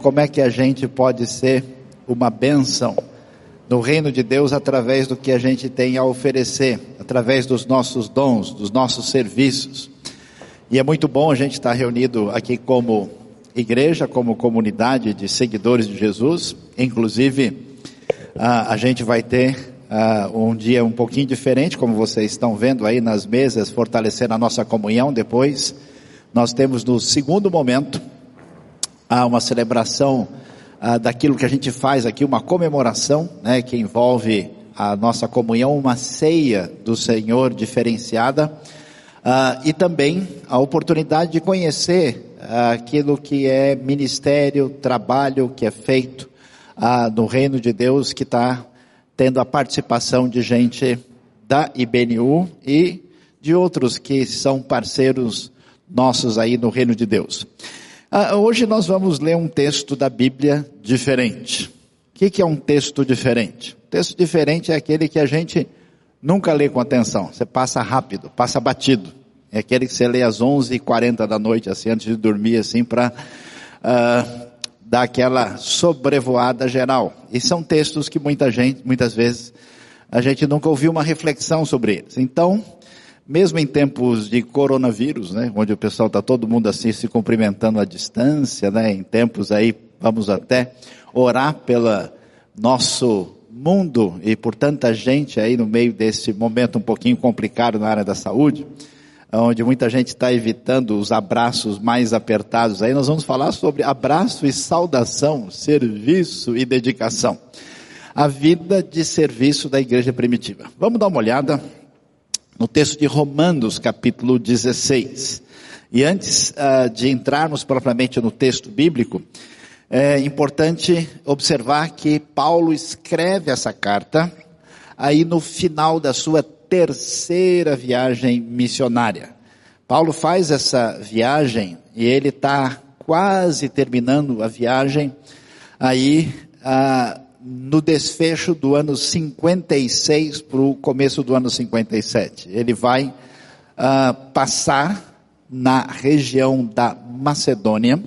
como é que a gente pode ser uma bênção no reino de Deus através do que a gente tem a oferecer, através dos nossos dons, dos nossos serviços. E é muito bom a gente estar reunido aqui como igreja, como comunidade de seguidores de Jesus. Inclusive, a gente vai ter um dia um pouquinho diferente, como vocês estão vendo aí nas mesas, fortalecendo a nossa comunhão. Depois, nós temos no segundo momento uma celebração daquilo que a gente faz aqui, uma comemoração, né, que envolve a nossa comunhão, uma ceia do Senhor diferenciada. Uh, e também a oportunidade de conhecer uh, aquilo que é ministério, trabalho que é feito uh, no reino de Deus, que está tendo a participação de gente da IBNU e de outros que são parceiros nossos aí no reino de Deus. Hoje nós vamos ler um texto da Bíblia diferente. O que, é um texto diferente? Um texto diferente é aquele que a gente Nunca lê com atenção, você passa rápido, passa batido. É aquele que você lê às 11h40 da noite, assim, antes de dormir, assim, para ah, dar aquela sobrevoada geral. E são textos que muita gente, muitas vezes, a gente nunca ouviu uma reflexão sobre eles. Então, mesmo em tempos de coronavírus, né, onde o pessoal está todo mundo assim se cumprimentando à distância, né, em tempos aí, vamos até orar pela nosso mundo e por tanta gente aí no meio desse momento um pouquinho complicado na área da saúde, onde muita gente está evitando os abraços mais apertados. Aí nós vamos falar sobre abraço e saudação, serviço e dedicação. A vida de serviço da igreja primitiva. Vamos dar uma olhada no texto de Romanos, capítulo 16. E antes uh, de entrarmos propriamente no texto bíblico, é importante observar que Paulo escreve essa carta aí no final da sua terceira viagem missionária. Paulo faz essa viagem e ele está quase terminando a viagem aí ah, no desfecho do ano 56 para o começo do ano 57. Ele vai ah, passar na região da Macedônia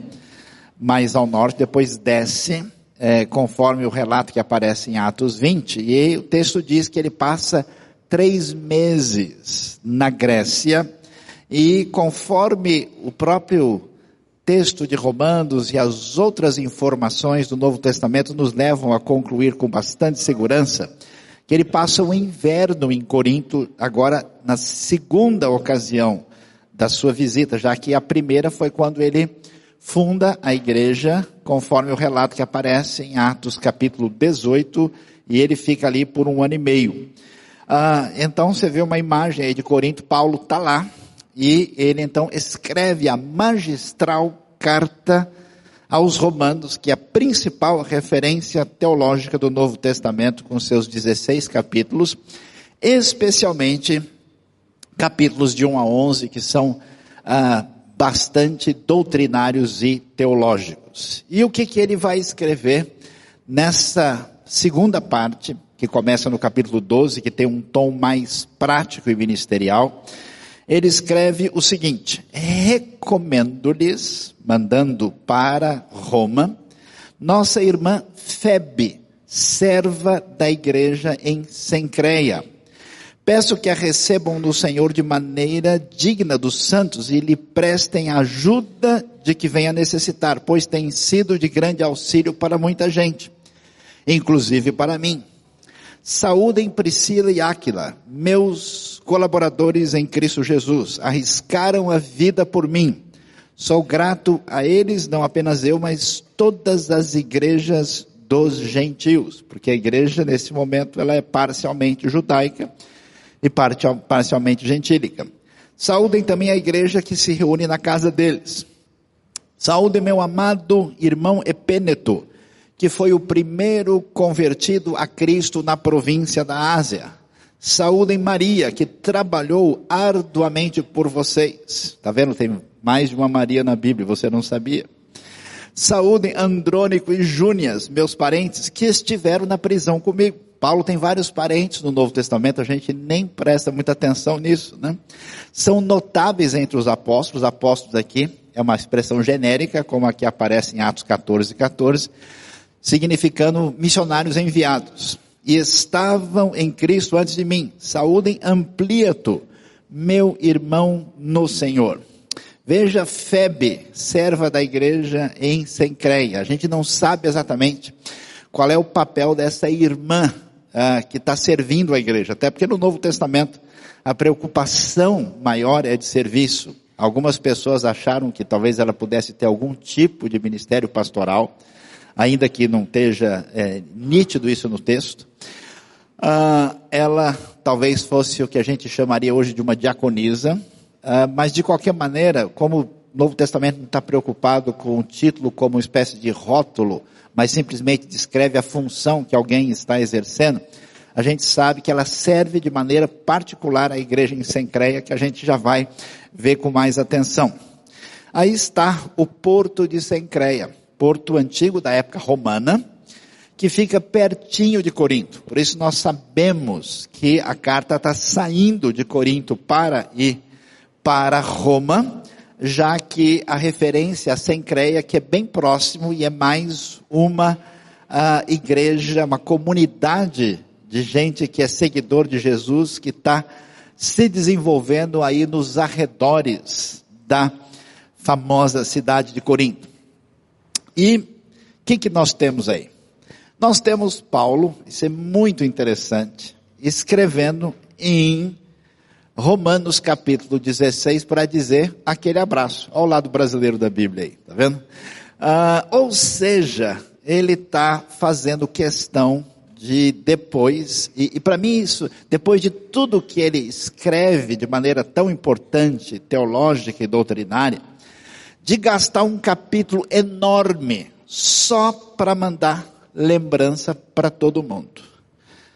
mais ao norte, depois desce, é, conforme o relato que aparece em Atos 20, e o texto diz que ele passa três meses na Grécia, e conforme o próprio texto de Romanos e as outras informações do Novo Testamento nos levam a concluir com bastante segurança que ele passa o inverno em Corinto, agora na segunda ocasião da sua visita, já que a primeira foi quando ele funda a igreja, conforme o relato que aparece em Atos capítulo 18, e ele fica ali por um ano e meio. Ah, então você vê uma imagem aí de Corinto, Paulo está lá, e ele então escreve a magistral carta aos romanos, que é a principal referência teológica do Novo Testamento, com seus 16 capítulos, especialmente capítulos de 1 a 11, que são ah, bastante doutrinários e teológicos. E o que que ele vai escrever nessa segunda parte, que começa no capítulo 12, que tem um tom mais prático e ministerial? Ele escreve o seguinte: recomendo-lhes, mandando para Roma, nossa irmã Febe, serva da igreja em Sencreia Peço que a recebam do Senhor de maneira digna dos santos e lhe prestem ajuda de que venha necessitar, pois tem sido de grande auxílio para muita gente, inclusive para mim. Saúdem Priscila e Áquila, meus colaboradores em Cristo Jesus, arriscaram a vida por mim. Sou grato a eles, não apenas eu, mas todas as igrejas dos gentios, porque a igreja nesse momento ela é parcialmente judaica e parcialmente gentílica. Saúdem também a igreja que se reúne na casa deles. Saúde meu amado irmão Epêneto, que foi o primeiro convertido a Cristo na província da Ásia. Saúdem Maria, que trabalhou arduamente por vocês. Tá vendo? Tem mais de uma Maria na Bíblia, você não sabia? Saúdem Andrônico e Júnias, meus parentes, que estiveram na prisão comigo Paulo tem vários parentes no Novo Testamento, a gente nem presta muita atenção nisso, né? São notáveis entre os apóstolos, apóstolos aqui é uma expressão genérica, como aqui aparece em Atos 14, 14, significando missionários enviados. E estavam em Cristo antes de mim. Saúdem Ampliato, meu irmão no Senhor. Veja Febe, serva da igreja em Sencreia. A gente não sabe exatamente qual é o papel dessa irmã ah, que está servindo a igreja. Até porque no Novo Testamento a preocupação maior é de serviço. Algumas pessoas acharam que talvez ela pudesse ter algum tipo de ministério pastoral, ainda que não esteja é, nítido isso no texto. Ah, ela talvez fosse o que a gente chamaria hoje de uma diaconisa, ah, mas de qualquer maneira, como o Novo Testamento não está preocupado com o título como uma espécie de rótulo, mas simplesmente descreve a função que alguém está exercendo, a gente sabe que ela serve de maneira particular à igreja em Sencreia, que a gente já vai ver com mais atenção. Aí está o porto de Sencreia, porto antigo da época romana, que fica pertinho de Corinto. Por isso nós sabemos que a carta está saindo de Corinto para ir para Roma, já que a referência a Sencreia, que é bem próximo e é mais uma uh, igreja, uma comunidade de gente que é seguidor de Jesus, que está se desenvolvendo aí nos arredores da famosa cidade de Corinto. E o que, que nós temos aí? Nós temos Paulo, isso é muito interessante, escrevendo em Romanos capítulo 16 para dizer aquele abraço, ao lado brasileiro da Bíblia aí, tá vendo? Ah, ou seja, ele está fazendo questão de depois, e, e para mim isso, depois de tudo que ele escreve de maneira tão importante, teológica e doutrinária, de gastar um capítulo enorme só para mandar lembrança para todo mundo.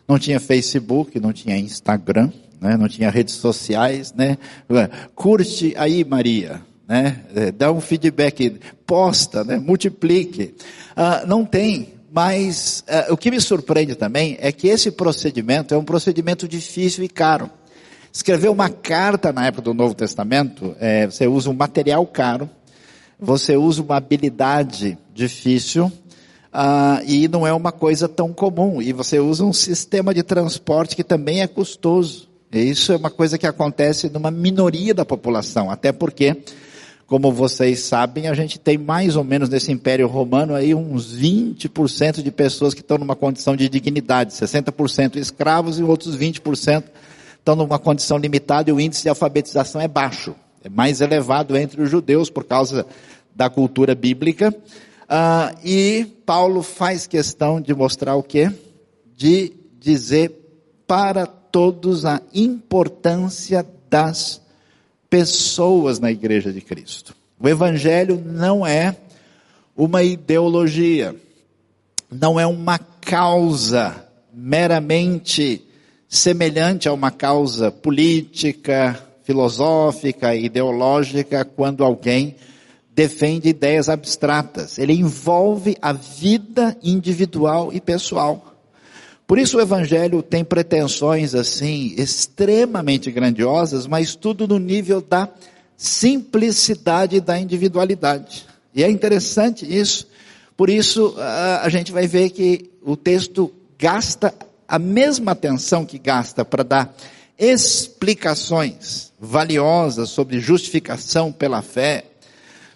Não tinha Facebook, não tinha Instagram, né? não tinha redes sociais, né? Curte aí, Maria, né? É, dá um feedback, posta, né? Multiplique. Ah, não tem mas uh, o que me surpreende também é que esse procedimento é um procedimento difícil e caro. Escrever uma carta na época do Novo Testamento, é, você usa um material caro, você usa uma habilidade difícil, uh, e não é uma coisa tão comum. E você usa um sistema de transporte que também é custoso. E isso é uma coisa que acontece numa minoria da população, até porque como vocês sabem, a gente tem mais ou menos nesse Império Romano aí uns 20% de pessoas que estão numa condição de dignidade, 60% escravos e outros 20% estão numa condição limitada e o índice de alfabetização é baixo. É mais elevado entre os judeus por causa da cultura bíblica. Ah, e Paulo faz questão de mostrar o quê? De dizer para todos a importância das pessoas na igreja de Cristo. O evangelho não é uma ideologia, não é uma causa meramente semelhante a uma causa política, filosófica, ideológica, quando alguém defende ideias abstratas. Ele envolve a vida individual e pessoal. Por isso o evangelho tem pretensões assim extremamente grandiosas, mas tudo no nível da simplicidade da individualidade. E é interessante isso. Por isso a gente vai ver que o texto gasta a mesma atenção que gasta para dar explicações valiosas sobre justificação pela fé,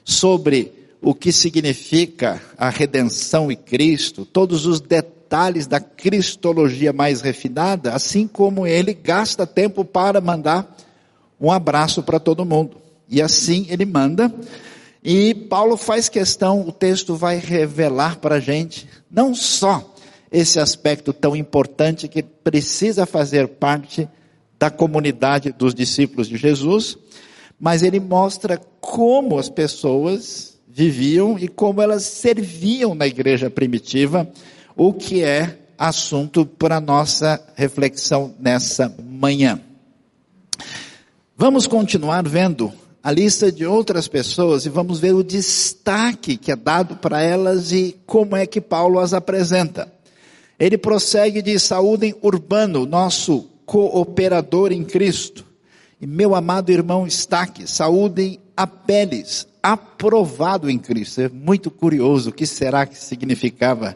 sobre o que significa a redenção e Cristo, todos os detalhes da cristologia mais refinada, assim como ele gasta tempo para mandar um abraço para todo mundo. E assim ele manda, e Paulo faz questão, o texto vai revelar para a gente, não só esse aspecto tão importante que precisa fazer parte da comunidade dos discípulos de Jesus, mas ele mostra como as pessoas viviam e como elas serviam na igreja primitiva, o que é assunto para nossa reflexão nessa manhã. Vamos continuar vendo a lista de outras pessoas e vamos ver o destaque que é dado para elas e como é que Paulo as apresenta. Ele prossegue de saúdem Urbano, nosso cooperador em Cristo. E meu amado irmão Staque, saúdem Apeles, aprovado em Cristo. É muito curioso o que será que significava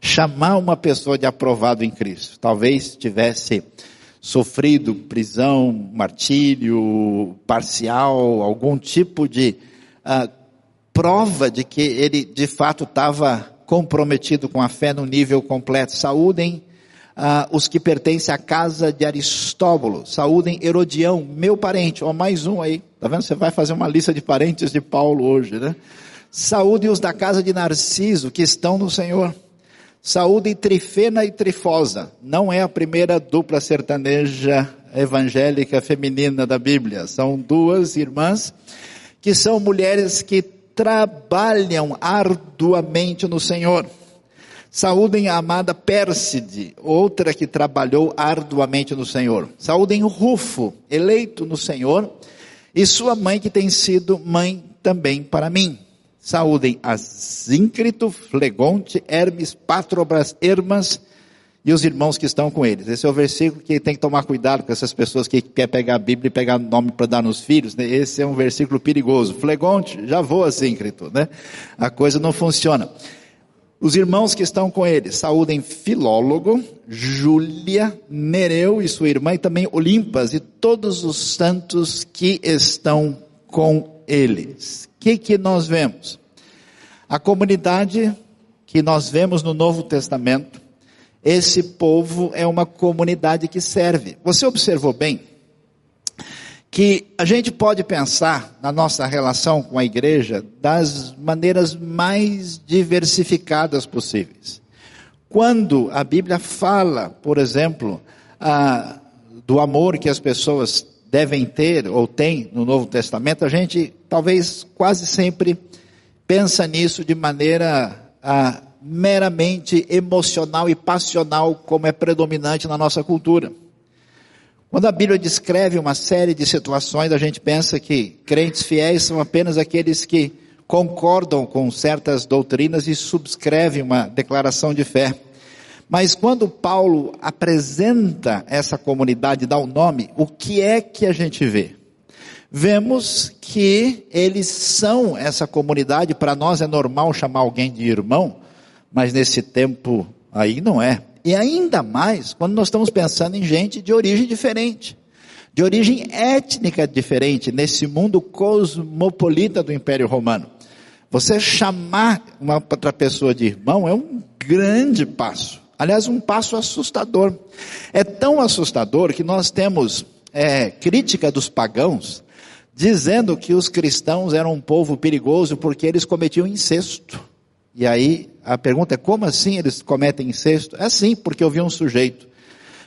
chamar uma pessoa de aprovado em Cristo. Talvez tivesse sofrido prisão, martírio parcial, algum tipo de uh, prova de que ele de fato estava comprometido com a fé no nível completo. Saúdem uh, os que pertencem à casa de Aristóbulo. Saúdem Herodião, meu parente. Ó, oh, mais um aí. Tá vendo? Você vai fazer uma lista de parentes de Paulo hoje, né? Saúde os da casa de Narciso, que estão no Senhor. Saúde Trifena e Trifosa. Não é a primeira dupla sertaneja evangélica feminina da Bíblia. São duas irmãs que são mulheres que trabalham arduamente no Senhor. Saúdem a amada Pérside, outra que trabalhou arduamente no Senhor. Saúdem Rufo, eleito no Senhor, e sua mãe que tem sido mãe também para mim. Saúdem a Zíncrito, Flegonte, Hermes, Patrobras, Hermas e os irmãos que estão com eles. Esse é o versículo que tem que tomar cuidado com essas pessoas que querem pegar a Bíblia e pegar nome para dar nos filhos. Né? Esse é um versículo perigoso. Flegonte, já voa Zíncrito, né? A coisa não funciona. Os irmãos que estão com eles, saúdem Filólogo, Júlia, Nereu e sua irmã, e também Olimpas, e todos os santos que estão com eles. O que, que nós vemos? A comunidade que nós vemos no Novo Testamento, esse povo é uma comunidade que serve. Você observou bem que a gente pode pensar na nossa relação com a igreja das maneiras mais diversificadas possíveis. Quando a Bíblia fala, por exemplo, ah, do amor que as pessoas devem ter ou têm no Novo Testamento, a gente talvez quase sempre pensa nisso de maneira ah, meramente emocional e passional, como é predominante na nossa cultura. Quando a Bíblia descreve uma série de situações, a gente pensa que crentes fiéis são apenas aqueles que concordam com certas doutrinas e subscrevem uma declaração de fé. Mas quando Paulo apresenta essa comunidade, dá o um nome, o que é que a gente vê? Vemos que eles são essa comunidade, para nós é normal chamar alguém de irmão, mas nesse tempo aí não é. E ainda mais quando nós estamos pensando em gente de origem diferente, de origem étnica diferente, nesse mundo cosmopolita do Império Romano. Você chamar uma outra pessoa de irmão é um grande passo. Aliás, um passo assustador. É tão assustador que nós temos é, crítica dos pagãos dizendo que os cristãos eram um povo perigoso porque eles cometiam incesto. E aí a pergunta é como assim eles cometem incesto? É assim, porque eu vi um sujeito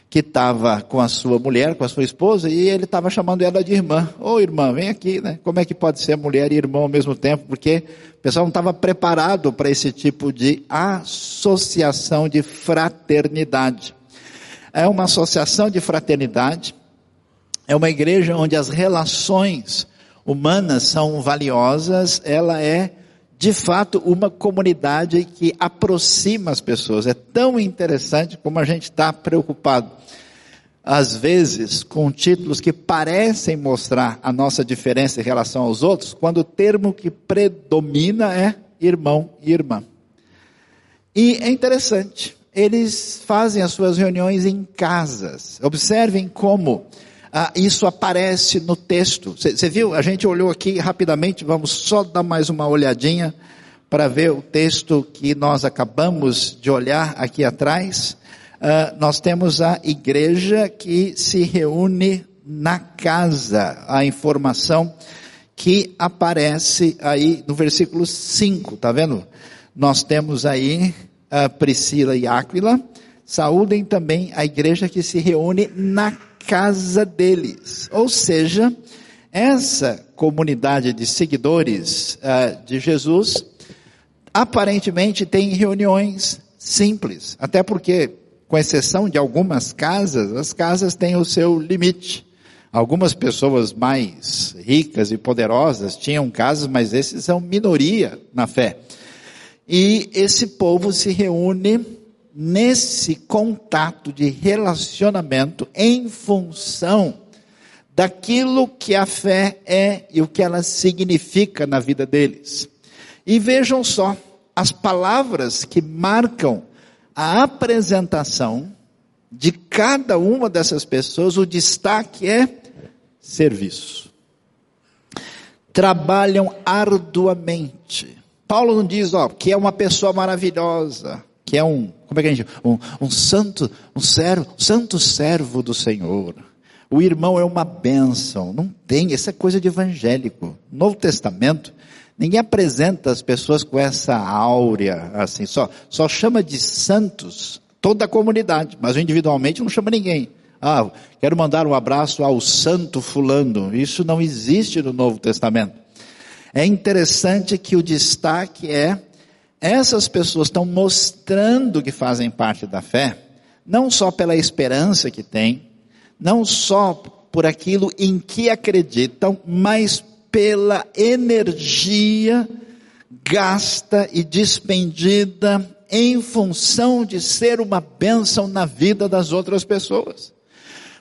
que estava com a sua mulher, com a sua esposa, e ele estava chamando ela de irmã. Ô oh, irmã, vem aqui, né? Como é que pode ser mulher e irmão ao mesmo tempo? Porque o pessoal não estava preparado para esse tipo de associação de fraternidade. É uma associação de fraternidade, é uma igreja onde as relações humanas são valiosas, ela é de fato, uma comunidade que aproxima as pessoas. É tão interessante como a gente está preocupado, às vezes, com títulos que parecem mostrar a nossa diferença em relação aos outros, quando o termo que predomina é irmão e irmã. E é interessante, eles fazem as suas reuniões em casas. Observem como ah, isso aparece no texto. Você viu? A gente olhou aqui rapidamente, vamos só dar mais uma olhadinha para ver o texto que nós acabamos de olhar aqui atrás. Ah, nós temos a igreja que se reúne na casa. A informação que aparece aí no versículo 5, tá vendo? Nós temos aí a Priscila e Áquila, saúdem também a igreja que se reúne na casa deles. Ou seja, essa comunidade de seguidores uh, de Jesus aparentemente tem reuniões simples, até porque, com exceção de algumas casas, as casas têm o seu limite. Algumas pessoas mais ricas e poderosas tinham casas, mas esses são minoria na fé. E esse povo se reúne nesse contato de relacionamento em função daquilo que a fé é e o que ela significa na vida deles. E vejam só, as palavras que marcam a apresentação de cada uma dessas pessoas, o destaque é serviço. Trabalham arduamente. Paulo não diz, ó, que é uma pessoa maravilhosa, que é um, como é que a gente, um, um santo, um servo, santo servo do Senhor. O irmão é uma bênção. Não tem, isso é coisa de evangélico. Novo Testamento, ninguém apresenta as pessoas com essa áurea, assim, só, só chama de santos toda a comunidade, mas individualmente não chama ninguém. Ah, quero mandar um abraço ao santo fulano. Isso não existe no Novo Testamento. É interessante que o destaque é essas pessoas estão mostrando que fazem parte da fé, não só pela esperança que têm, não só por aquilo em que acreditam, mas pela energia gasta e despendida em função de ser uma bênção na vida das outras pessoas.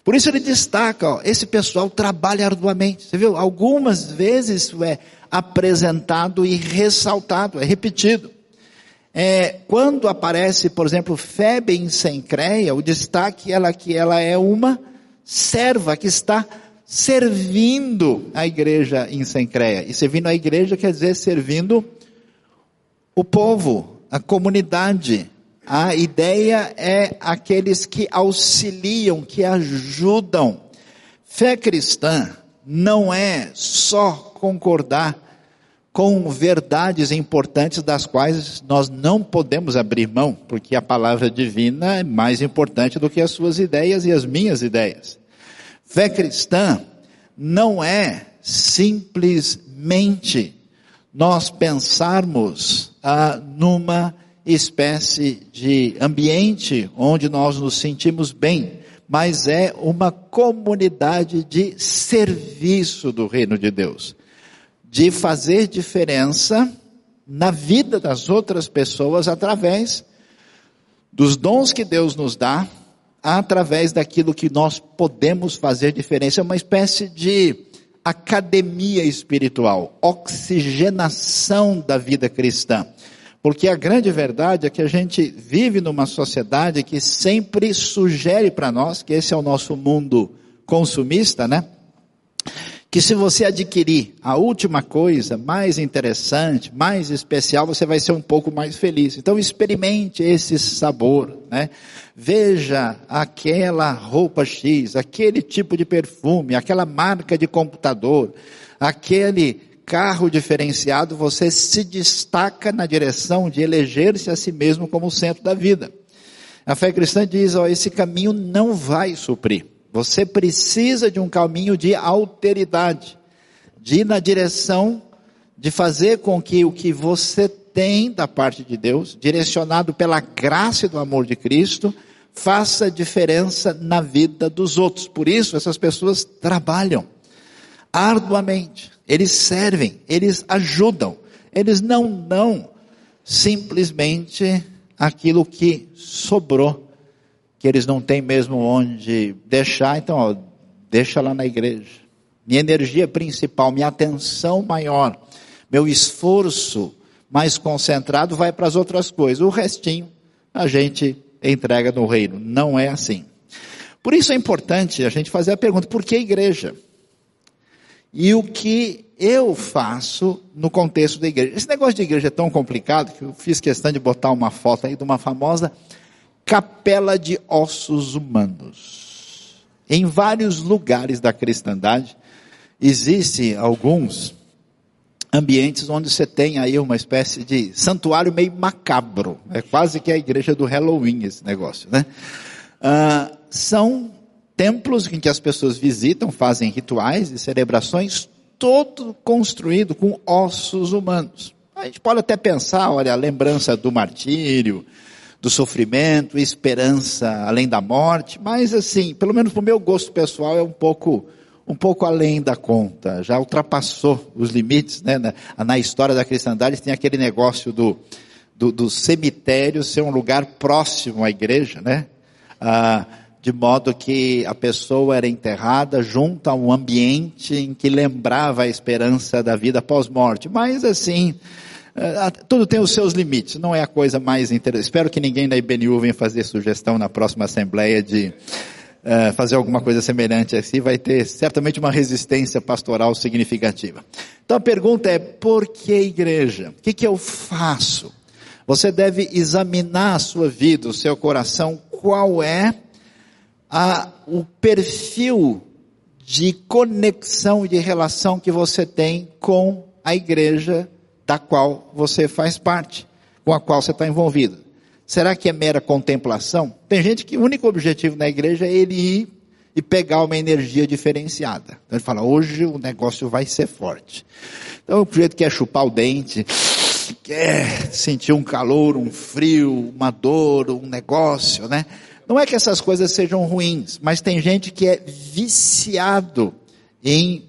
Por isso ele destaca, ó, esse pessoal trabalha arduamente. Você viu? Algumas vezes isso é apresentado e ressaltado, é repetido. É, quando aparece, por exemplo, Febe em Sencreia, o destaque é que ela é uma serva que está servindo a igreja em Sencreia. E servindo a igreja quer dizer servindo o povo, a comunidade. A ideia é aqueles que auxiliam, que ajudam. Fé cristã não é só concordar com verdades importantes das quais nós não podemos abrir mão, porque a palavra divina é mais importante do que as suas ideias e as minhas ideias. Fé cristã não é simplesmente nós pensarmos ah, numa espécie de ambiente onde nós nos sentimos bem, mas é uma comunidade de serviço do reino de Deus de fazer diferença na vida das outras pessoas através dos dons que Deus nos dá, através daquilo que nós podemos fazer diferença. É uma espécie de academia espiritual, oxigenação da vida cristã. Porque a grande verdade é que a gente vive numa sociedade que sempre sugere para nós, que esse é o nosso mundo consumista, né? Que se você adquirir a última coisa, mais interessante, mais especial, você vai ser um pouco mais feliz. Então experimente esse sabor, né? Veja aquela roupa X, aquele tipo de perfume, aquela marca de computador, aquele carro diferenciado, você se destaca na direção de eleger-se a si mesmo como centro da vida. A fé cristã diz, ó, esse caminho não vai suprir. Você precisa de um caminho de alteridade, de ir na direção de fazer com que o que você tem da parte de Deus, direcionado pela graça e do amor de Cristo, faça diferença na vida dos outros. Por isso, essas pessoas trabalham arduamente, eles servem, eles ajudam, eles não dão simplesmente aquilo que sobrou que eles não têm mesmo onde deixar, então, ó, deixa lá na igreja. Minha energia principal, minha atenção maior, meu esforço mais concentrado vai para as outras coisas. O restinho a gente entrega no reino. Não é assim. Por isso é importante a gente fazer a pergunta: por que igreja? E o que eu faço no contexto da igreja? Esse negócio de igreja é tão complicado que eu fiz questão de botar uma foto aí de uma famosa capela de ossos humanos. Em vários lugares da cristandade, existem alguns ambientes onde você tem aí uma espécie de santuário meio macabro. É quase que a igreja do Halloween esse negócio, né? Ah, são templos em que as pessoas visitam, fazem rituais e celebrações, todo construído com ossos humanos. A gente pode até pensar, olha, a lembrança do martírio, do sofrimento, esperança além da morte, mas assim, pelo menos para o meu gosto pessoal é um pouco um pouco além da conta, já ultrapassou os limites, né? Na, na história da cristandade tem aquele negócio do, do, do cemitério ser um lugar próximo à igreja, né? Ah, de modo que a pessoa era enterrada junto a um ambiente em que lembrava a esperança da vida pós-morte. Mas assim, tudo tem os seus limites, não é a coisa mais interessante. Espero que ninguém da IBNU venha fazer sugestão na próxima assembleia de uh, fazer alguma coisa semelhante assim, vai ter certamente uma resistência pastoral significativa. Então a pergunta é, por que igreja? O que, que eu faço? Você deve examinar a sua vida, o seu coração, qual é a, o perfil de conexão e de relação que você tem com a igreja da qual você faz parte, com a qual você está envolvido. Será que é mera contemplação? Tem gente que o único objetivo na igreja é ele ir e pegar uma energia diferenciada. Então ele fala, hoje o negócio vai ser forte. Então o sujeito quer chupar o dente, quer sentir um calor, um frio, uma dor, um negócio, né? Não é que essas coisas sejam ruins, mas tem gente que é viciado em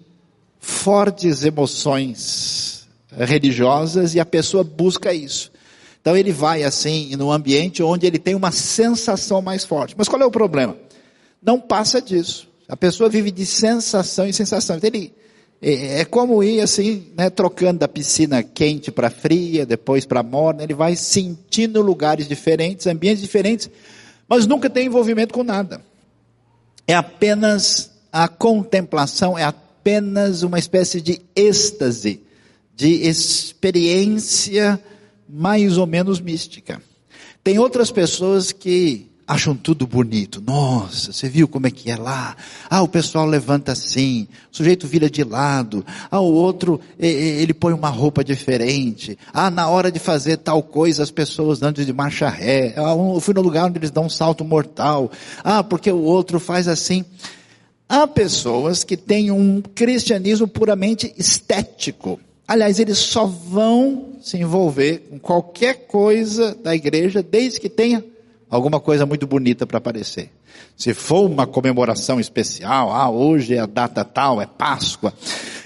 fortes emoções religiosas e a pessoa busca isso. Então ele vai assim no ambiente onde ele tem uma sensação mais forte. Mas qual é o problema? Não passa disso. A pessoa vive de sensação em sensação. Então ele é, é como ir assim, né, trocando da piscina quente para fria, depois para morna. Ele vai sentindo lugares diferentes, ambientes diferentes, mas nunca tem envolvimento com nada. É apenas a contemplação, é apenas uma espécie de êxtase, de experiência mais ou menos mística. Tem outras pessoas que acham tudo bonito. Nossa, você viu como é que é lá? Ah, o pessoal levanta assim, o sujeito vira de lado. Ah, o outro, ele põe uma roupa diferente. Ah, na hora de fazer tal coisa, as pessoas andam de marcha ré. Ah, eu fui no lugar onde eles dão um salto mortal. Ah, porque o outro faz assim. Há pessoas que têm um cristianismo puramente estético. Aliás, eles só vão se envolver com qualquer coisa da igreja desde que tenha alguma coisa muito bonita para aparecer. Se for uma comemoração especial, ah, hoje é a data tal, é Páscoa,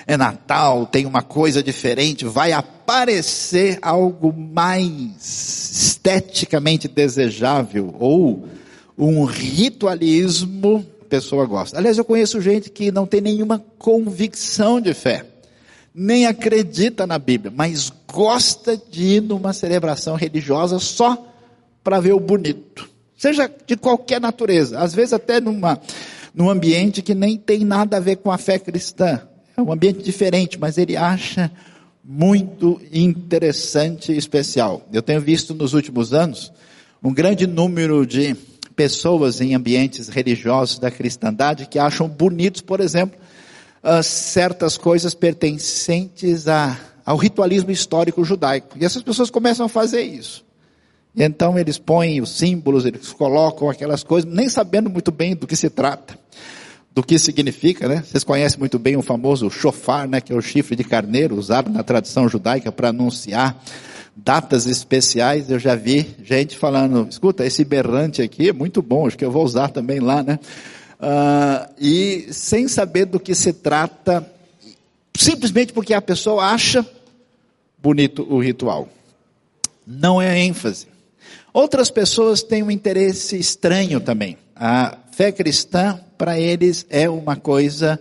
é Natal, tem uma coisa diferente, vai aparecer algo mais esteticamente desejável ou um ritualismo, a pessoa gosta. Aliás, eu conheço gente que não tem nenhuma convicção de fé nem acredita na Bíblia, mas gosta de ir numa celebração religiosa só para ver o bonito. Seja de qualquer natureza, às vezes até numa, num ambiente que nem tem nada a ver com a fé cristã. É um ambiente diferente, mas ele acha muito interessante e especial. Eu tenho visto nos últimos anos um grande número de pessoas em ambientes religiosos da cristandade que acham bonitos, por exemplo, uh, certas coisas pertencentes a, ao ritualismo histórico judaico. E essas pessoas começam a fazer isso. E então eles põem os símbolos, eles colocam aquelas coisas, nem sabendo muito bem do que se trata, do que significa, né? Vocês conhecem muito bem o famoso shofar, né? Que é o chifre de carneiro usado na tradição judaica para anunciar datas especiais. Eu já vi gente falando, escuta, esse berrante aqui é muito bom, acho que eu vou usar também lá, né? Uh, e sem saber do que se trata, simplesmente porque a pessoa acha bonito o ritual. Não é ênfase. Outras pessoas têm um interesse estranho também. A fé cristã, para eles, é uma coisa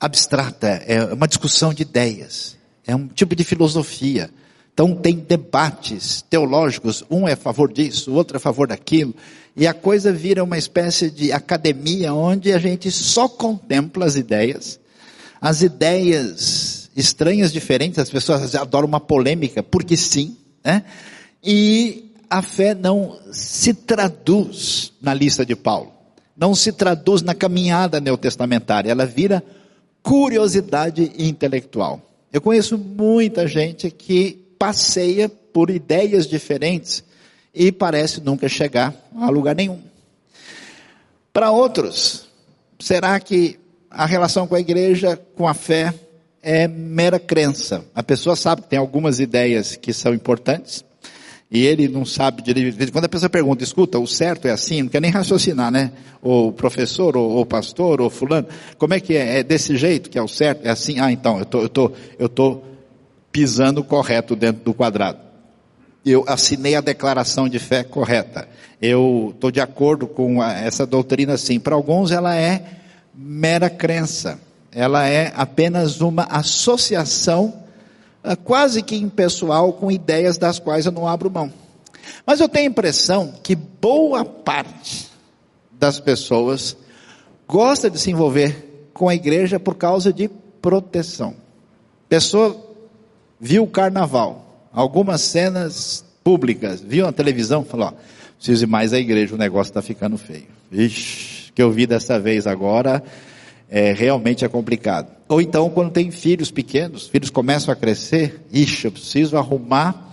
abstrata, é uma discussão de ideias, é um tipo de filosofia. Então tem debates teológicos, um é a favor disso, o outro é a favor daquilo. E a coisa vira uma espécie de academia onde a gente só contempla as ideias, as ideias estranhas, diferentes, as pessoas adoram uma polêmica, porque sim, né? E a fé não se traduz na lista de Paulo, não se traduz na caminhada neotestamentária, ela vira curiosidade intelectual. Eu conheço muita gente que passeia por ideias diferentes e parece nunca chegar a lugar nenhum. Para outros, será que a relação com a igreja, com a fé, é mera crença? A pessoa sabe que tem algumas ideias que são importantes, e ele não sabe direito. Quando a pessoa pergunta, escuta, o certo é assim, não quer nem raciocinar, né? O professor, ou o pastor, ou fulano, como é que é? É desse jeito que é o certo? É assim? Ah, então, eu tô, eu tô, eu tô pisando correto dentro do quadrado. eu assinei a declaração de fé correta. Eu estou de acordo com essa doutrina, sim. Para alguns, ela é mera crença. Ela é apenas uma associação, ah, quase que impessoal, com ideias das quais eu não abro mão. Mas eu tenho a impressão que boa parte das pessoas gosta de se envolver com a igreja por causa de proteção. Pessoa viu o carnaval, algumas cenas públicas, viu na televisão, falou, ó, preciso ir mais à igreja, o negócio está ficando feio. Ixi, que eu vi dessa vez agora, é, realmente é complicado. Ou então, quando tem filhos pequenos, filhos começam a crescer, ixi, eu preciso arrumar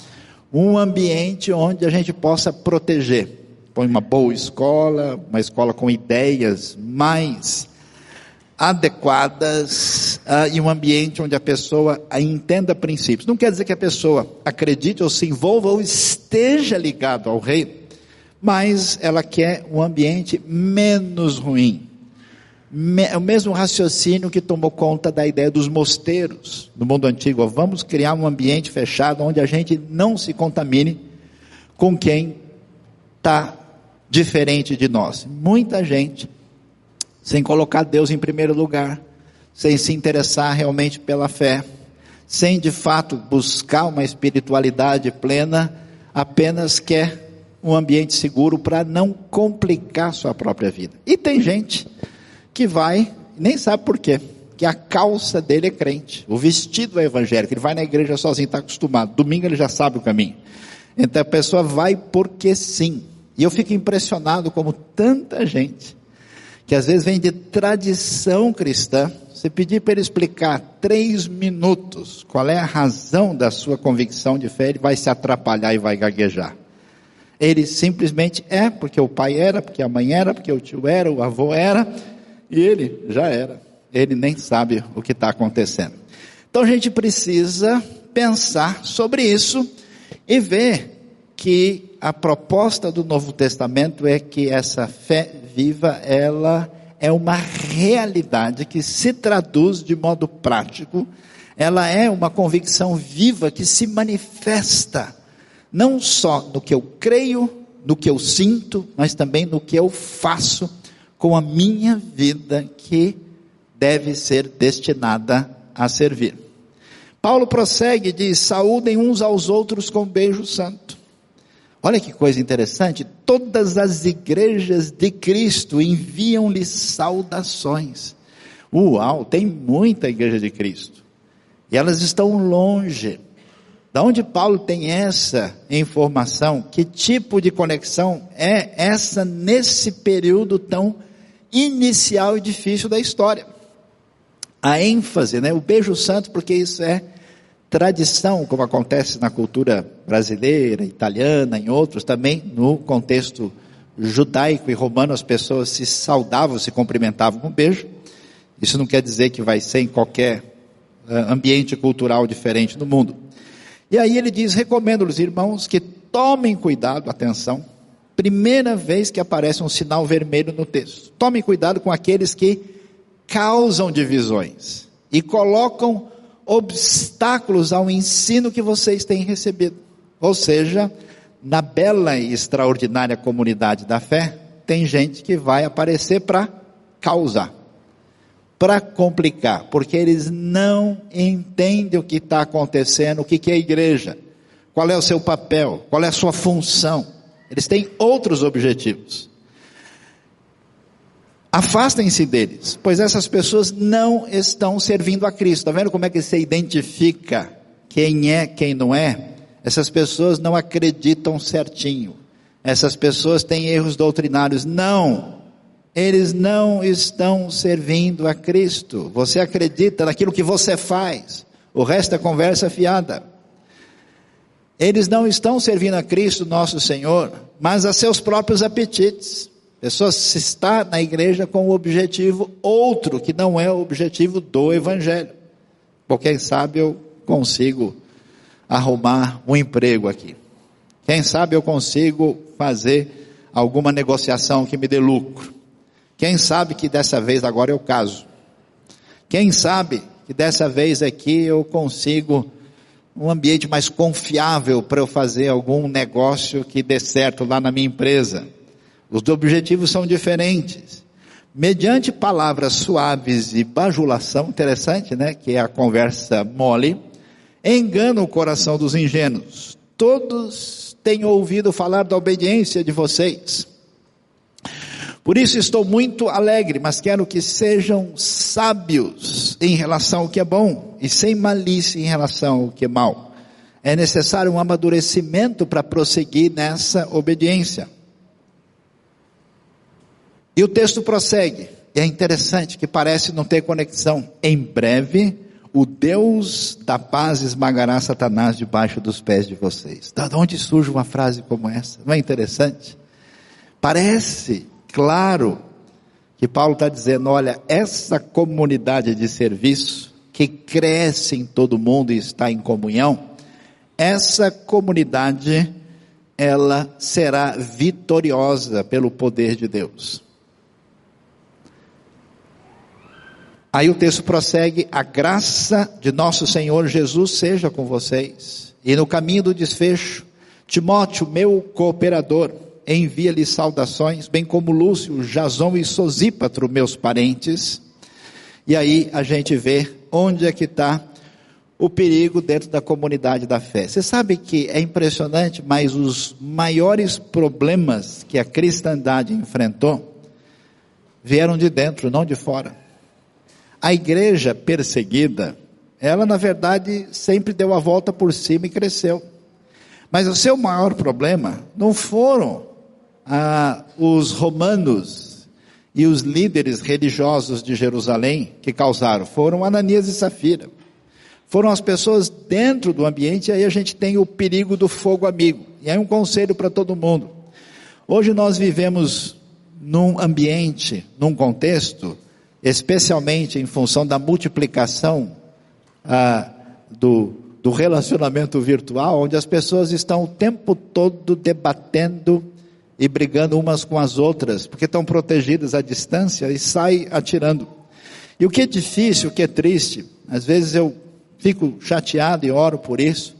um ambiente onde a gente possa proteger. Põe uma boa escola, uma escola com ideias mais adequadas uh, e um ambiente onde a pessoa entenda princípios. Não quer dizer que a pessoa acredite ou se envolva ou esteja ligado ao rei, mas ela quer um ambiente menos ruim. É o mesmo raciocínio que tomou conta da ideia dos mosteiros no mundo antigo. Vamos criar um ambiente fechado onde a gente não se contamine com quem está diferente de nós. Muita gente sem colocar Deus em primeiro lugar, sem se interessar realmente pela fé, sem de fato buscar uma espiritualidade plena, apenas quer um ambiente seguro para não complicar sua própria vida. E tem gente que vai, nem sabe por quê, que a calça dele é crente, o vestido é evangélico, ele vai na igreja sozinho, está acostumado, domingo ele já sabe o caminho. Então a pessoa vai porque sim. E eu fico impressionado como tanta gente que às vezes vem de tradição cristã, você pedir para ele explicar três minutos qual é a razão da sua convicção de fé, ele vai se atrapalhar e vai gaguejar. Ele simplesmente é, porque o pai era, porque a mãe era, porque o tio era, o avô era, e ele já era. Ele nem sabe o que está acontecendo. Então a gente precisa pensar sobre isso e ver que a proposta do Novo Testamento é que essa fé viva, ela é uma realidade que se traduz de modo prático, ela é uma convicção viva que se manifesta, não só no que eu creio, no que eu sinto, mas também no que eu faço com a minha vida que deve ser destinada a servir. Paulo prossegue e diz: saúdem uns aos outros com beijo santo. Olha que coisa interessante, todas as igrejas de Cristo enviam-lhe saudações. Uau, tem muita igreja de Cristo. E elas estão longe. Da onde Paulo tem essa informação? Que tipo de conexão é essa nesse período tão inicial e difícil da história? A ênfase, né? O beijo santo, porque isso é tradição, como acontece na cultura brasileira, italiana, em outros também, no contexto judaico e romano, as pessoas se saudavam, se cumprimentavam com um beijo. Isso não quer dizer que vai ser em qualquer uh, ambiente cultural diferente no mundo. E aí ele diz: recomendo aos irmãos que tomem cuidado, atenção, primeira vez que aparece um sinal vermelho no texto. Tomem cuidado com aqueles que causam divisões e colocam obstáculos ao ensino que vocês têm recebido. Ou seja, na bela e extraordinária comunidade da fé, tem gente que vai aparecer para causar, para complicar, porque eles não entendem o que está acontecendo, o que, que é igreja, qual é o seu papel, qual é a sua função. Eles têm outros objetivos. Afastem-se deles, pois essas pessoas não estão servindo a Cristo. Está vendo como é que você identifica quem é, quem não é? Essas pessoas não acreditam certinho. Essas pessoas têm erros doutrinários. Não. Eles não estão servindo a Cristo. Você acredita naquilo que você faz. O resto é conversa fiada. Eles não estão servindo a Cristo, nosso Senhor, mas a seus próprios apetites pessoa se está na igreja com um objetivo outro, que não é o objetivo do Evangelho. Por quem sabe eu consigo arrumar um emprego aqui. Quem sabe eu consigo fazer alguma negociação que me dê lucro. Quem sabe que dessa vez agora eu caso. Quem sabe que dessa vez aqui eu consigo um ambiente mais confiável para eu fazer algum negócio que dê certo lá na minha empresa. Os objetivos são diferentes. Mediante palavras suaves e bajulação, interessante, né? Que é a conversa mole, engana o coração dos ingênuos. Todos têm ouvido falar da obediência de vocês. Por isso estou muito alegre, mas quero que sejam sábios em relação ao que é bom e sem malícia em relação ao que é mal. É necessário um amadurecimento para prosseguir nessa obediência. E o texto prossegue. É interessante que parece não ter conexão. Em breve, o Deus da paz esmagará Satanás debaixo dos pés de vocês. De onde surge uma frase como essa? Não é interessante? Parece claro que Paulo está dizendo: olha, essa comunidade de serviço que cresce em todo mundo e está em comunhão, essa comunidade ela será vitoriosa pelo poder de Deus. Aí o texto prossegue: a graça de nosso Senhor Jesus seja com vocês. E no caminho do desfecho, Timóteo, meu cooperador, envia-lhe saudações, bem como Lúcio, Jason e Sosípatro, meus parentes. E aí a gente vê onde é que está o perigo dentro da comunidade da fé. Você sabe que é impressionante, mas os maiores problemas que a cristandade enfrentou vieram de dentro, não de fora. A igreja perseguida, ela na verdade sempre deu a volta por cima e cresceu. Mas o seu maior problema não foram ah, os romanos e os líderes religiosos de Jerusalém que causaram, foram Ananias e Safira. Foram as pessoas dentro do ambiente, e aí a gente tem o perigo do fogo amigo. E aí um conselho para todo mundo. Hoje nós vivemos num ambiente, num contexto especialmente em função da multiplicação ah, do, do relacionamento virtual, onde as pessoas estão o tempo todo debatendo e brigando umas com as outras, porque estão protegidas à distância e saem atirando. E o que é difícil, o que é triste, às vezes eu fico chateado e oro por isso,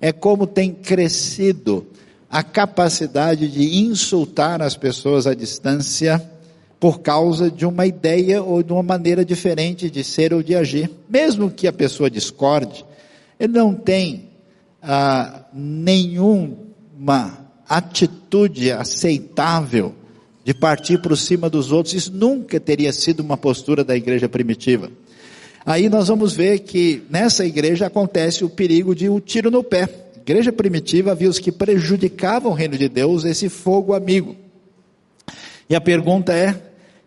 é como tem crescido a capacidade de insultar as pessoas à distância por causa de uma ideia ou de uma maneira diferente de ser ou de agir. Mesmo que a pessoa discorde, ele não tem ah, nenhuma atitude aceitável de partir por cima dos outros. Isso nunca teria sido uma postura da igreja primitiva. Aí nós vamos ver que nessa igreja acontece o perigo de um tiro no pé. A igreja primitiva havia os que prejudicavam o reino de Deus, esse fogo amigo. E a pergunta é: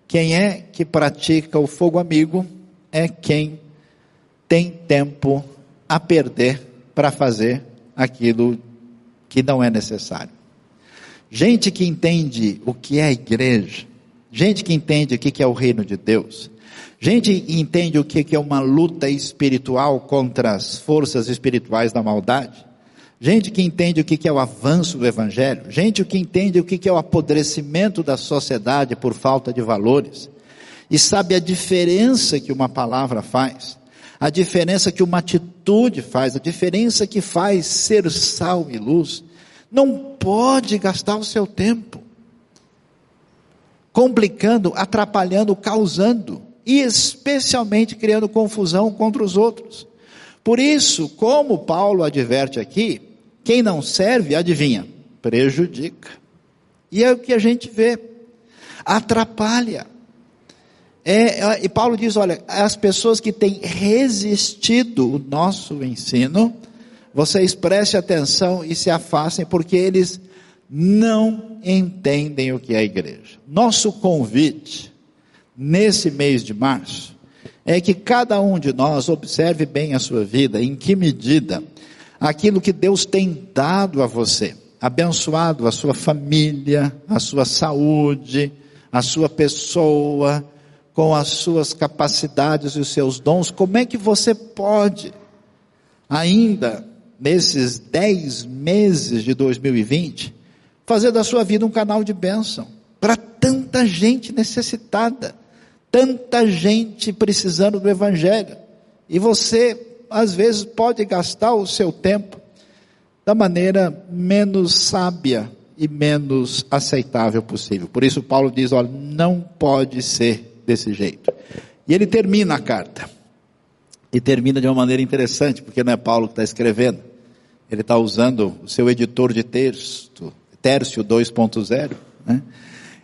quem é que pratica o fogo amigo é quem tem tempo a perder para fazer aquilo que não é necessário. Gente que entende o que é igreja, gente que entende o que é o reino de Deus, gente que entende o que é uma luta espiritual contra as forças espirituais da maldade, gente que entende o que é o avanço do Evangelho, gente que entende o que é o apodrecimento da sociedade por falta de valores, e sabe a diferença que uma palavra faz, a diferença que uma atitude faz, a diferença que faz ser sal e luz, não pode gastar o seu tempo complicando, atrapalhando, causando e especialmente criando confusão contra os outros. Por isso, como Paulo adverte aqui, quem não serve, adivinha, prejudica. E é o que a gente vê, atrapalha. É, é, e Paulo diz: olha, as pessoas que têm resistido o nosso ensino, vocês prestem atenção e se afastem, porque eles não entendem o que é a igreja. Nosso convite, nesse mês de março, é que cada um de nós observe bem a sua vida, em que medida aquilo que Deus tem dado a você, abençoado a sua família, a sua saúde, a sua pessoa, com as suas capacidades e os seus dons, como é que você pode, ainda nesses dez meses de 2020, fazer da sua vida um canal de bênção para tanta gente necessitada, tanta gente precisando do Evangelho, e você às vezes pode gastar o seu tempo da maneira menos sábia e menos aceitável possível. Por isso Paulo diz, olha, não pode ser desse jeito. E ele termina a carta. E termina de uma maneira interessante, porque não é Paulo que está escrevendo. Ele está usando o seu editor de texto, Tércio 2.0. Né?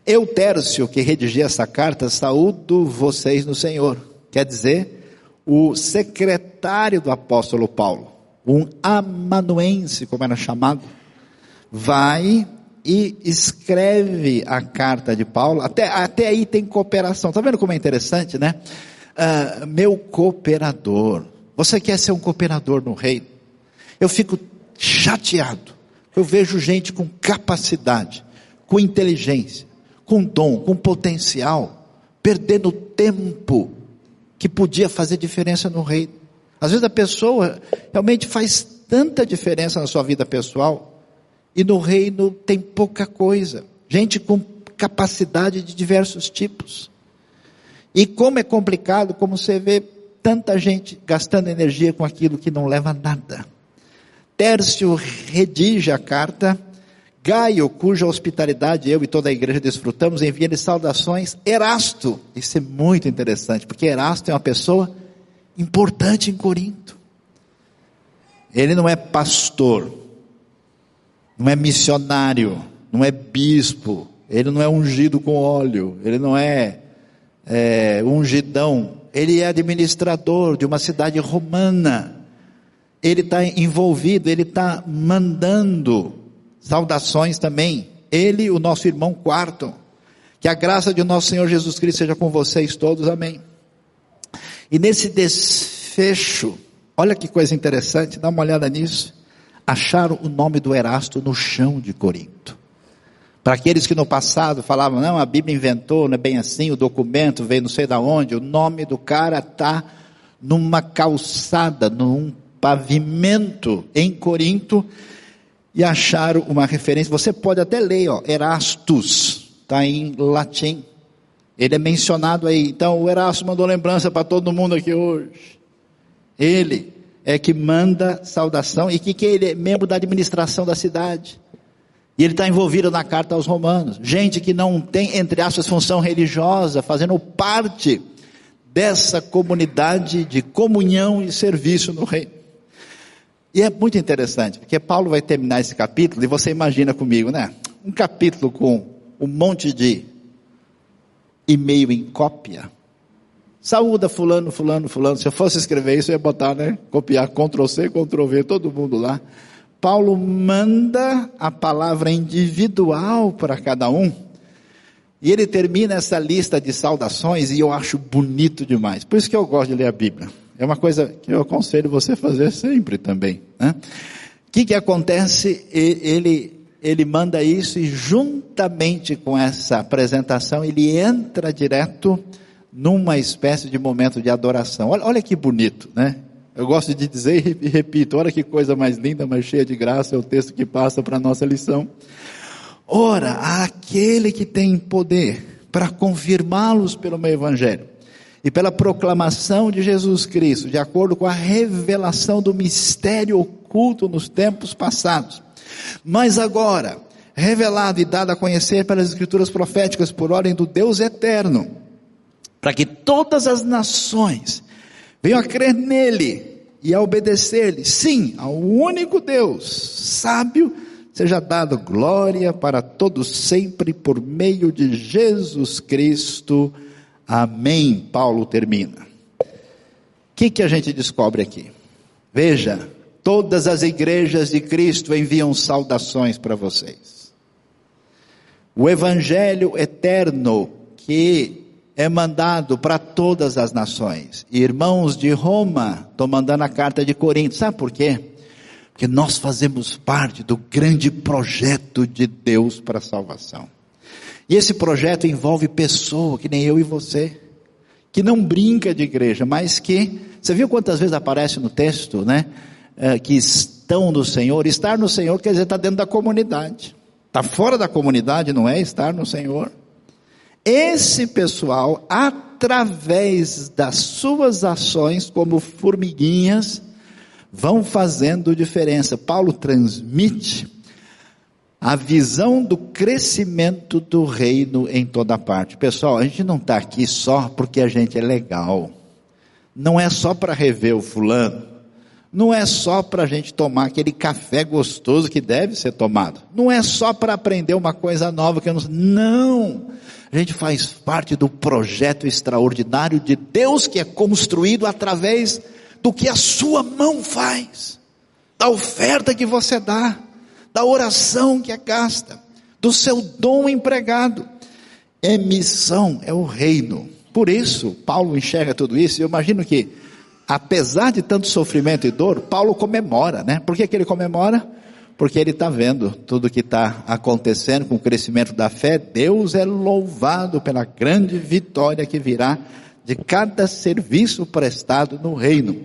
Eu, Tércio, que redigi essa carta, saúdo vocês no Senhor. Quer dizer, o secretário do apóstolo Paulo, um amanuense, como era chamado, vai e escreve a carta de Paulo. Até, até aí tem cooperação. Está vendo como é interessante, né? Uh, meu cooperador. Você quer ser um cooperador no reino? Eu fico chateado. Eu vejo gente com capacidade, com inteligência, com dom, com potencial, perdendo tempo que podia fazer diferença no reino. Às vezes a pessoa realmente faz tanta diferença na sua vida pessoal, e no reino tem pouca coisa. Gente com capacidade de diversos tipos. E como é complicado, como você vê tanta gente gastando energia com aquilo que não leva a nada. Tércio redige a carta, Gaio, cuja hospitalidade eu e toda a igreja desfrutamos, envia-lhe saudações, Erasto. Isso é muito interessante, porque Erasto é uma pessoa importante em Corinto. Ele não é pastor, não é missionário, não é bispo, ele não é ungido com óleo, ele não é, é ungidão, ele é administrador de uma cidade romana. Ele está envolvido, ele está mandando saudações também. Ele, o nosso irmão quarto. Que a graça de nosso Senhor Jesus Cristo seja com vocês todos, amém. E nesse desfecho, olha que coisa interessante, dá uma olhada nisso. Acharam o nome do Erasto no chão de Corinto. Para aqueles que no passado falavam, não, a Bíblia inventou, não é bem assim, o documento veio não sei da onde, o nome do cara está numa calçada, num pavimento em Corinto, e acharam uma referência, você pode até ler, ó, Erastus, está em latim, ele é mencionado aí, então o Erasto mandou lembrança para todo mundo aqui hoje, ele, é que manda saudação e que, que ele é membro da administração da cidade. E ele está envolvido na carta aos romanos. Gente que não tem, entre aspas, função religiosa, fazendo parte dessa comunidade de comunhão e serviço no reino. E é muito interessante, porque Paulo vai terminar esse capítulo, e você imagina comigo, né? Um capítulo com um monte de e-mail em cópia, Saúda fulano, fulano, fulano. Se eu fosse escrever isso, eu ia botar, né? Copiar Ctrl C, Ctrl V, todo mundo lá. Paulo manda a palavra individual para cada um. E ele termina essa lista de saudações e eu acho bonito demais. Por isso que eu gosto de ler a Bíblia. É uma coisa que eu aconselho você fazer sempre também. Né? O que, que acontece? Ele, ele manda isso e juntamente com essa apresentação ele entra direto numa espécie de momento de adoração. Olha, olha que bonito, né? Eu gosto de dizer e repito, olha que coisa mais linda, mais cheia de graça é o texto que passa para a nossa lição. Ora, aquele que tem poder para confirmá-los pelo meu evangelho e pela proclamação de Jesus Cristo, de acordo com a revelação do mistério oculto nos tempos passados. Mas agora, revelado e dado a conhecer pelas escrituras proféticas por ordem do Deus eterno, para que todas as nações venham a crer nele e a obedecer-lhe. Sim, ao único Deus, sábio, seja dado glória para todos sempre por meio de Jesus Cristo. Amém. Paulo termina. O que, que a gente descobre aqui? Veja, todas as igrejas de Cristo enviam saudações para vocês. O Evangelho eterno que é mandado para todas as nações. Irmãos de Roma, estou mandando a carta de Corinto. Sabe por quê? Porque nós fazemos parte do grande projeto de Deus para a salvação. E esse projeto envolve pessoa, que nem eu e você, que não brinca de igreja, mas que, você viu quantas vezes aparece no texto, né? É, que estão no Senhor. Estar no Senhor quer dizer estar dentro da comunidade. Está fora da comunidade não é estar no Senhor. Esse pessoal, através das suas ações, como formiguinhas, vão fazendo diferença. Paulo transmite a visão do crescimento do reino em toda parte. Pessoal, a gente não está aqui só porque a gente é legal. Não é só para rever o fulano. Não é só para a gente tomar aquele café gostoso que deve ser tomado. Não é só para aprender uma coisa nova que eu não. Não! A gente faz parte do projeto extraordinário de Deus que é construído através do que a sua mão faz, da oferta que você dá da oração que é gasta, do seu dom empregado. É missão, é o reino. Por isso, Paulo enxerga tudo isso, eu imagino que, apesar de tanto sofrimento e dor, Paulo comemora, né? Por que, que ele comemora? Porque ele está vendo tudo que está acontecendo com o crescimento da fé. Deus é louvado pela grande vitória que virá de cada serviço prestado no reino.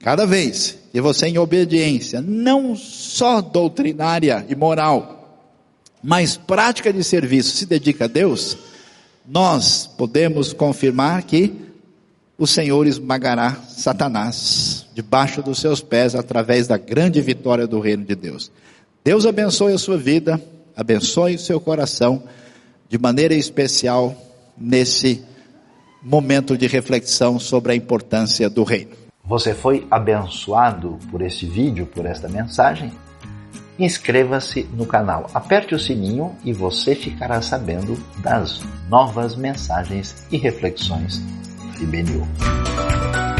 Cada vez que você em obediência, não só doutrinária e moral, mas prática de serviço, se dedica a Deus, nós podemos confirmar que o Senhor esmagará Satanás debaixo dos seus pés através da grande vitória do reino de Deus. Deus abençoe a sua vida, abençoe o seu coração de maneira especial nesse momento de reflexão sobre a importância do reino. Você foi abençoado por esse vídeo, por esta mensagem? Inscreva-se no canal, aperte o sininho e você ficará sabendo das novas mensagens e reflexões im Menü.